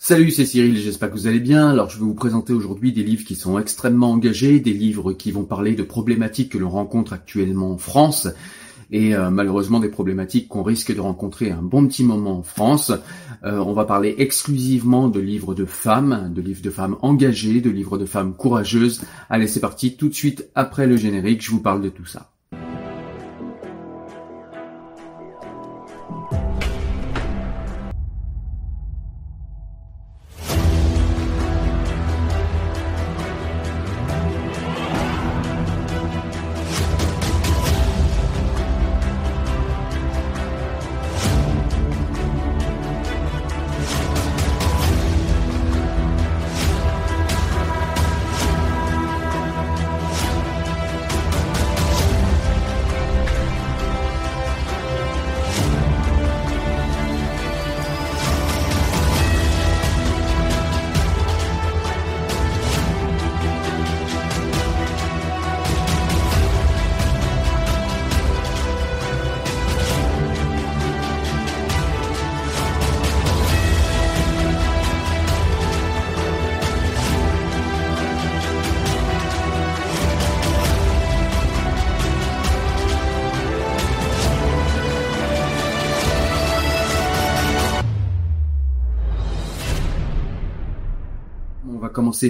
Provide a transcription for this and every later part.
Salut, c'est Cyril, j'espère que vous allez bien. Alors, je vais vous présenter aujourd'hui des livres qui sont extrêmement engagés, des livres qui vont parler de problématiques que l'on rencontre actuellement en France et euh, malheureusement des problématiques qu'on risque de rencontrer un bon petit moment en France. Euh, on va parler exclusivement de livres de femmes, de livres de femmes engagées, de livres de femmes courageuses. Allez, c'est parti, tout de suite après le générique, je vous parle de tout ça.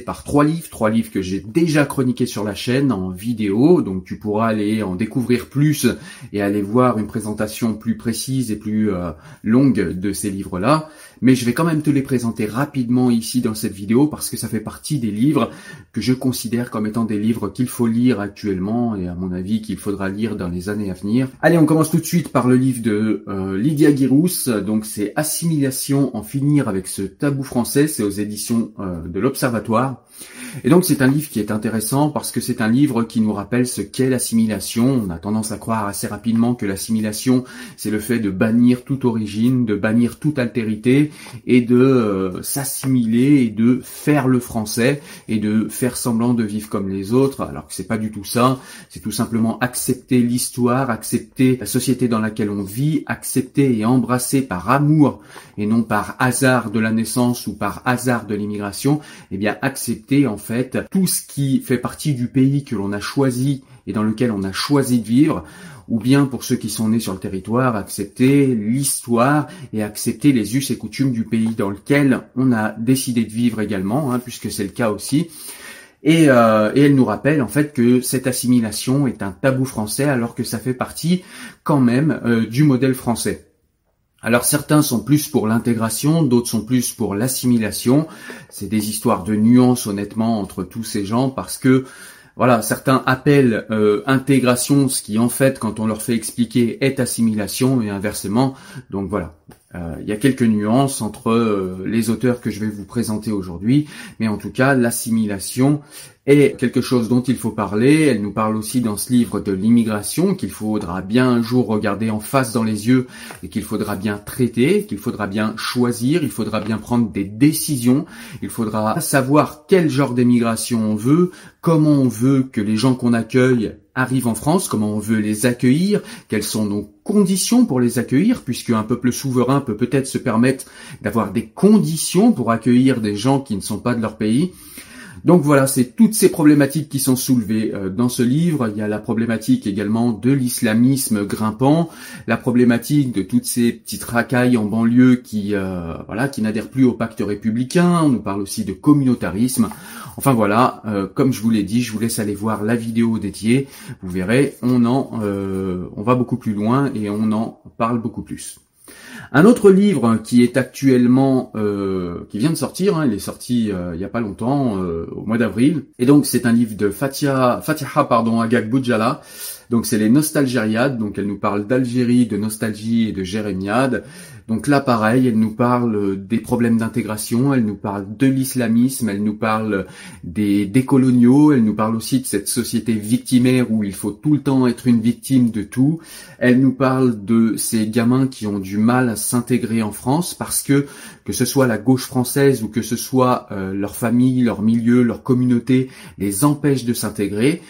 Par trois livres, trois livres que j'ai déjà chroniqués sur la chaîne en vidéo, donc tu pourras aller en découvrir plus et aller voir une présentation plus précise et plus euh, longue de ces livres-là. Mais je vais quand même te les présenter rapidement ici dans cette vidéo parce que ça fait partie des livres que je considère comme étant des livres qu'il faut lire actuellement et à mon avis qu'il faudra lire dans les années à venir. Allez, on commence tout de suite par le livre de euh, Lydia Girousse, donc c'est Assimilation, en finir avec ce tabou français, c'est aux éditions euh, de l'Observatoire voir et donc c'est un livre qui est intéressant parce que c'est un livre qui nous rappelle ce qu'est l'assimilation. On a tendance à croire assez rapidement que l'assimilation, c'est le fait de bannir toute origine, de bannir toute altérité et de euh, s'assimiler et de faire le français et de faire semblant de vivre comme les autres, alors que c'est pas du tout ça. C'est tout simplement accepter l'histoire, accepter la société dans laquelle on vit, accepter et embrasser par amour et non par hasard de la naissance ou par hasard de l'immigration, eh bien accepter en fait tout ce qui fait partie du pays que l'on a choisi et dans lequel on a choisi de vivre, ou bien pour ceux qui sont nés sur le territoire, accepter l'histoire et accepter les us et coutumes du pays dans lequel on a décidé de vivre également, hein, puisque c'est le cas aussi. Et, euh, et, elle nous rappelle en fait que cette assimilation est un tabou français alors que ça fait partie quand même euh, du modèle français. Alors certains sont plus pour l'intégration, d'autres sont plus pour l'assimilation. C'est des histoires de nuances honnêtement entre tous ces gens parce que voilà, certains appellent euh, intégration ce qui en fait quand on leur fait expliquer est assimilation et inversement. Donc voilà, euh, il y a quelques nuances entre euh, les auteurs que je vais vous présenter aujourd'hui, mais en tout cas l'assimilation est quelque chose dont il faut parler. Elle nous parle aussi dans ce livre de l'immigration qu'il faudra bien un jour regarder en face dans les yeux et qu'il faudra bien traiter, qu'il faudra bien choisir, il faudra bien prendre des décisions, il faudra savoir quel genre d'immigration on veut, comment on veut que les gens qu'on accueille arrivent en France, comment on veut les accueillir, quelles sont nos conditions pour les accueillir, puisque un peuple souverain peut peut-être se permettre d'avoir des conditions pour accueillir des gens qui ne sont pas de leur pays. Donc voilà, c'est toutes ces problématiques qui sont soulevées euh, dans ce livre. Il y a la problématique également de l'islamisme grimpant, la problématique de toutes ces petites racailles en banlieue qui euh, voilà, qui n'adhèrent plus au pacte républicain. On nous parle aussi de communautarisme. Enfin voilà, euh, comme je vous l'ai dit, je vous laisse aller voir la vidéo dédiée. Vous verrez, on en, on va beaucoup plus loin et on en parle beaucoup plus. Un autre livre qui est actuellement, euh, qui vient de sortir, hein, il est sorti euh, il y a pas longtemps, euh, au mois d'avril, et donc c'est un livre de Fatia, Fatiha pardon, Agag Boudjala, donc c'est les Nostalgériades, donc elle nous parle d'Algérie, de nostalgie et de Jérémiade. Donc là pareil, elle nous parle des problèmes d'intégration, elle nous parle de l'islamisme, elle nous parle des décoloniaux, elle nous parle aussi de cette société victimaire où il faut tout le temps être une victime de tout. Elle nous parle de ces gamins qui ont du mal à s'intégrer en France parce que que ce soit la gauche française ou que ce soit euh, leur famille, leur milieu, leur communauté les empêche de s'intégrer.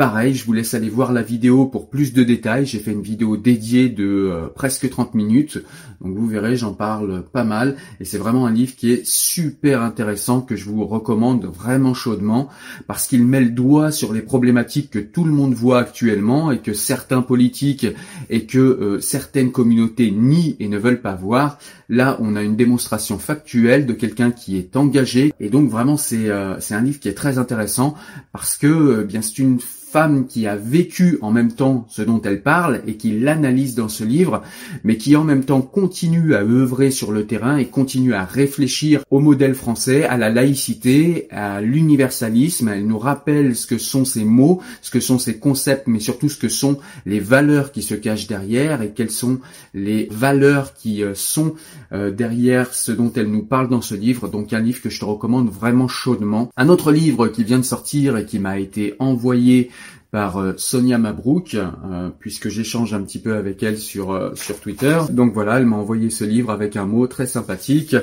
Pareil, je vous laisse aller voir la vidéo pour plus de détails. J'ai fait une vidéo dédiée de euh, presque 30 minutes. Donc vous verrez, j'en parle pas mal. Et c'est vraiment un livre qui est super intéressant, que je vous recommande vraiment chaudement, parce qu'il met le doigt sur les problématiques que tout le monde voit actuellement et que certains politiques et que euh, certaines communautés nient et ne veulent pas voir. Là, on a une démonstration factuelle de quelqu'un qui est engagé. Et donc vraiment, c'est euh, un livre qui est très intéressant parce que bien c'est une femme qui a vécu en même temps ce dont elle parle et qui l'analyse dans ce livre, mais qui en même temps continue à œuvrer sur le terrain et continue à réfléchir au modèle français, à la laïcité, à l'universalisme. Elle nous rappelle ce que sont ces mots, ce que sont ces concepts, mais surtout ce que sont les valeurs qui se cachent derrière et quelles sont les valeurs qui euh, sont euh, derrière ce dont elle nous parle dans ce livre. Donc un livre que je te recommande vraiment chaudement. Un autre livre qui vient de sortir et qui m'a été envoyé par euh, Sonia Mabrouk, euh, puisque j'échange un petit peu avec elle sur, sur Twitter. Donc voilà, elle m'a envoyé ce livre avec un mot très sympathique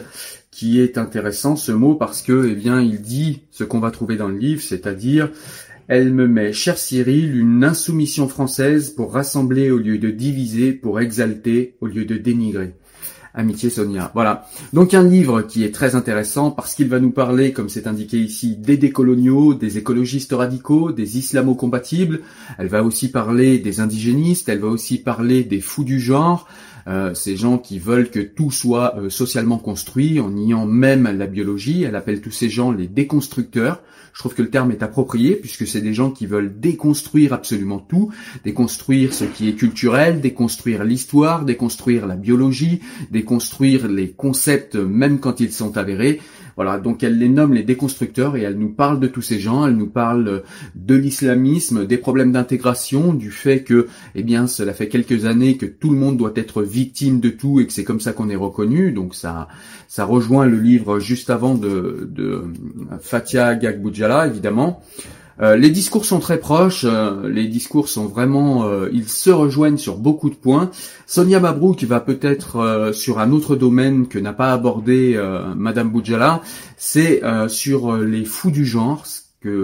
qui est intéressant, ce mot, parce que, eh bien, il dit ce qu'on va trouver dans le livre, c'est-à-dire, elle me met, cher Cyril, une insoumission française pour rassembler au lieu de diviser, pour exalter au lieu de dénigrer. Amitié Sonia. Voilà. Donc un livre qui est très intéressant parce qu'il va nous parler, comme c'est indiqué ici, des décoloniaux, des écologistes radicaux, des islamo-compatibles. Elle va aussi parler des indigénistes, elle va aussi parler des fous du genre, euh, ces gens qui veulent que tout soit euh, socialement construit en niant même la biologie. Elle appelle tous ces gens les déconstructeurs. Je trouve que le terme est approprié puisque c'est des gens qui veulent déconstruire absolument tout, déconstruire ce qui est culturel, déconstruire l'histoire, déconstruire la biologie, déconstruire les concepts même quand ils sont avérés. Voilà, donc elle les nomme les déconstructeurs et elle nous parle de tous ces gens, elle nous parle de l'islamisme, des problèmes d'intégration, du fait que, eh bien, cela fait quelques années que tout le monde doit être victime de tout et que c'est comme ça qu'on est reconnu. Donc ça, ça rejoint le livre juste avant de, de Fatia Gagboudjala, évidemment. Euh, les discours sont très proches, euh, les discours sont vraiment, euh, ils se rejoignent sur beaucoup de points. Sonia Mabrouk va peut-être sur un autre domaine que n'a pas abordé Madame Boudjala, c'est sur les fous du genre,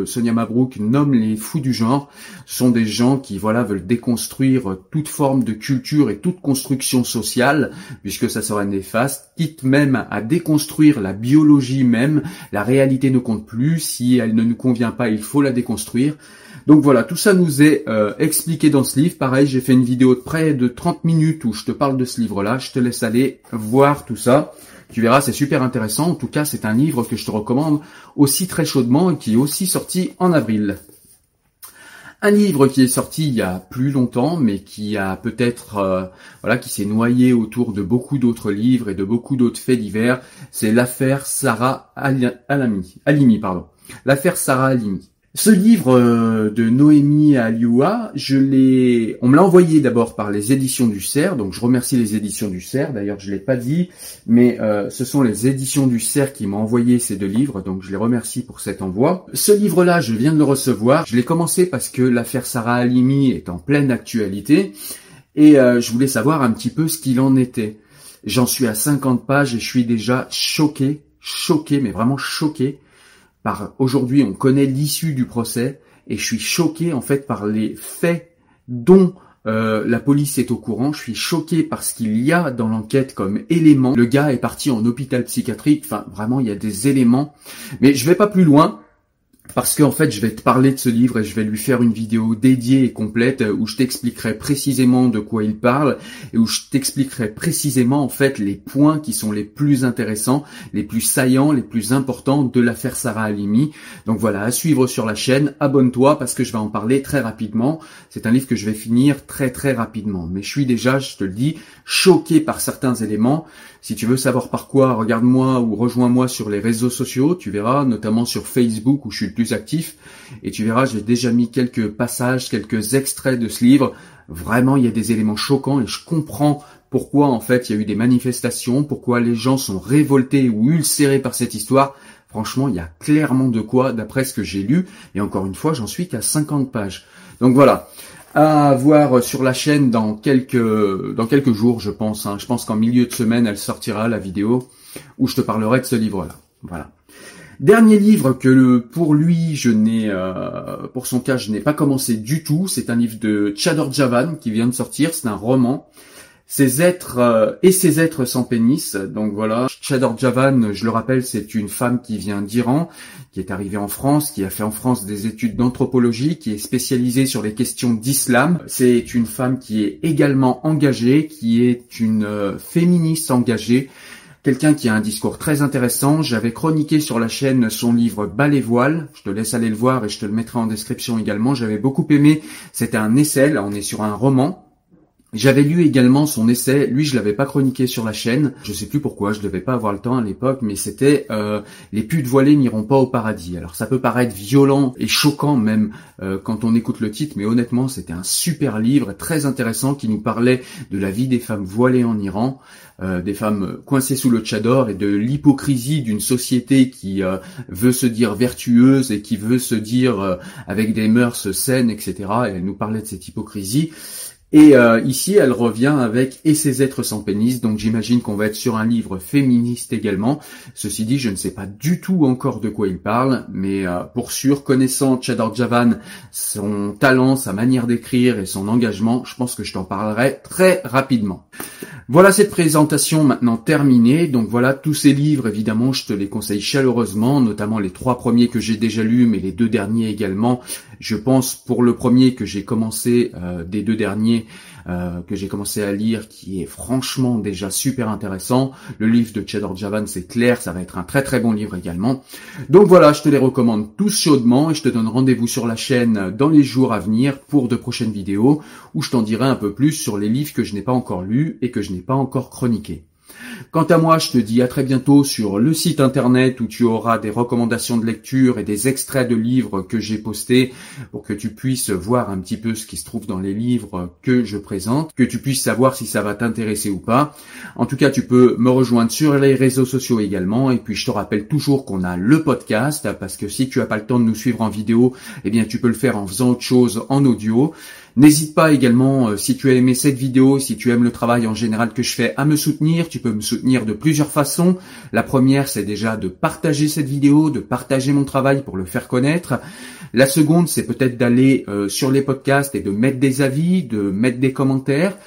Sonia Mabrouk nomme les fous du genre sont des gens qui voilà veulent déconstruire toute forme de culture et toute construction sociale puisque ça serait néfaste quitte même à déconstruire la biologie même. La réalité ne compte plus. Si elle ne nous convient pas il faut la déconstruire. Donc voilà tout ça nous est euh, expliqué dans ce livre. Pareil j'ai fait une vidéo de près de 30 minutes où je te parle de ce livre là je te laisse aller voir tout ça tu verras, c'est super intéressant. En tout cas, c'est un livre que je te recommande aussi très chaudement et qui est aussi sorti en avril. Un livre qui est sorti il y a plus longtemps, mais qui a peut-être, euh, voilà, qui s'est noyé autour de beaucoup d'autres livres et de beaucoup d'autres faits divers, c'est l'affaire Sarah Alimi, Alimi, pardon. L'affaire Sarah Alimi. Ce livre euh, de Noémie Alioua, je l'ai, on me l'a envoyé d'abord par les éditions du Cerf, donc je remercie les éditions du Cerf. D'ailleurs, je l'ai pas dit, mais euh, ce sont les éditions du Cerf qui m'ont envoyé ces deux livres, donc je les remercie pour cet envoi. Ce livre-là, je viens de le recevoir. Je l'ai commencé parce que l'affaire Sarah Halimi est en pleine actualité et euh, je voulais savoir un petit peu ce qu'il en était. J'en suis à 50 pages et je suis déjà choqué, choqué, mais vraiment choqué par aujourd'hui on connaît l'issue du procès et je suis choqué en fait par les faits dont euh, la police est au courant. Je suis choqué par ce qu'il y a dans l'enquête comme élément. Le gars est parti en hôpital psychiatrique. Enfin, vraiment, il y a des éléments. Mais je vais pas plus loin parce qu'en fait, je vais te parler de ce livre et je vais lui faire une vidéo dédiée et complète euh, où je t'expliquerai précisément de quoi il parle et où je t'expliquerai précisément en fait les points qui sont les plus intéressants, les plus saillants, les plus importants de l'affaire Sarah Halimi. Donc voilà, à suivre sur la chaîne, abonne-toi parce que je vais en parler très rapidement. C'est un livre que je vais finir très très rapidement. Mais je suis déjà, je te le dis, choqué par certains éléments. Si tu veux savoir par quoi, regarde-moi ou rejoins-moi sur les réseaux sociaux, tu verras, notamment sur Facebook où je suis plus actif, et tu verras, j'ai déjà mis quelques passages, quelques extraits de ce livre. Vraiment, il y a des éléments choquants et je comprends pourquoi en fait il y a eu des manifestations, pourquoi les gens sont révoltés ou ulcérés par cette histoire. Franchement, il y a clairement de quoi, d'après ce que j'ai lu, et encore une fois, j'en suis qu'à 50 pages. Donc voilà à voir sur la chaîne dans quelques dans quelques jours, je pense. Hein. Je pense qu'en milieu de semaine, elle sortira la vidéo où je te parlerai de ce livre-là. Voilà. Dernier livre que pour lui, je n'ai, euh, pour son cas, je n'ai pas commencé du tout. C'est un livre de Chador Javan qui vient de sortir. C'est un roman. Ces êtres euh, et ces êtres sans pénis. Donc voilà, Chador Javan, je le rappelle, c'est une femme qui vient d'Iran, qui est arrivée en France, qui a fait en France des études d'anthropologie, qui est spécialisée sur les questions d'islam. C'est une femme qui est également engagée, qui est une euh, féministe engagée, quelqu'un qui a un discours très intéressant. J'avais chroniqué sur la chaîne son livre Bas les voiles. Je te laisse aller le voir et je te le mettrai en description également. J'avais beaucoup aimé. C'était un essai. Là, on est sur un roman. J'avais lu également son essai, lui je l'avais pas chroniqué sur la chaîne, je sais plus pourquoi, je devais pas avoir le temps à l'époque, mais c'était euh, Les putes voilées n'iront pas au paradis. Alors ça peut paraître violent et choquant même euh, quand on écoute le titre, mais honnêtement c'était un super livre, très intéressant, qui nous parlait de la vie des femmes voilées en Iran, euh, des femmes coincées sous le tchador et de l'hypocrisie d'une société qui veut se dire vertueuse et qui veut se dire avec des mœurs saines, etc. Et elle nous parlait de cette hypocrisie. Et euh, ici, elle revient avec Et ces êtres sans pénis, donc j'imagine qu'on va être sur un livre féministe également. Ceci dit, je ne sais pas du tout encore de quoi il parle, mais euh, pour sûr, connaissant Chador Javan, son talent, sa manière d'écrire et son engagement, je pense que je t'en parlerai très rapidement. Voilà cette présentation maintenant terminée. Donc voilà, tous ces livres, évidemment, je te les conseille chaleureusement, notamment les trois premiers que j'ai déjà lus, mais les deux derniers également. Je pense pour le premier que j'ai commencé, euh, des deux derniers, euh, que j'ai commencé à lire, qui est franchement déjà super intéressant. Le livre de Cheddar Javan, c'est clair, ça va être un très très bon livre également. Donc voilà, je te les recommande tous chaudement et je te donne rendez-vous sur la chaîne dans les jours à venir pour de prochaines vidéos où je t'en dirai un peu plus sur les livres que je n'ai pas encore lus et que je n'ai pas encore chroniqués. Quant à moi, je te dis à très bientôt sur le site internet où tu auras des recommandations de lecture et des extraits de livres que j'ai postés pour que tu puisses voir un petit peu ce qui se trouve dans les livres que je présente, que tu puisses savoir si ça va t'intéresser ou pas. En tout cas, tu peux me rejoindre sur les réseaux sociaux également et puis je te rappelle toujours qu'on a le podcast parce que si tu as pas le temps de nous suivre en vidéo, eh bien tu peux le faire en faisant autre chose en audio. N'hésite pas également, euh, si tu as aimé cette vidéo, si tu aimes le travail en général que je fais, à me soutenir. Tu peux me soutenir de plusieurs façons. La première, c'est déjà de partager cette vidéo, de partager mon travail pour le faire connaître. La seconde, c'est peut-être d'aller euh, sur les podcasts et de mettre des avis, de mettre des commentaires.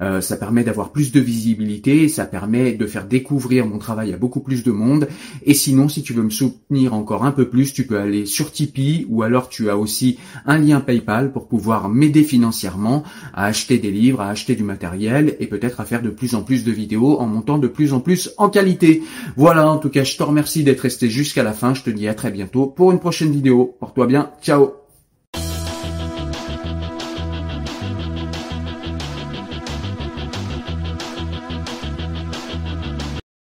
Euh, ça permet d'avoir plus de visibilité, ça permet de faire découvrir mon travail à beaucoup plus de monde. Et sinon, si tu veux me soutenir encore un peu plus, tu peux aller sur Tipeee ou alors tu as aussi un lien PayPal pour pouvoir m'aider financièrement à acheter des livres, à acheter du matériel et peut-être à faire de plus en plus de vidéos en montant de plus en plus en qualité. Voilà, en tout cas, je te remercie d'être resté jusqu'à la fin. Je te dis à très bientôt pour une prochaine vidéo. Porte-toi bien. Ciao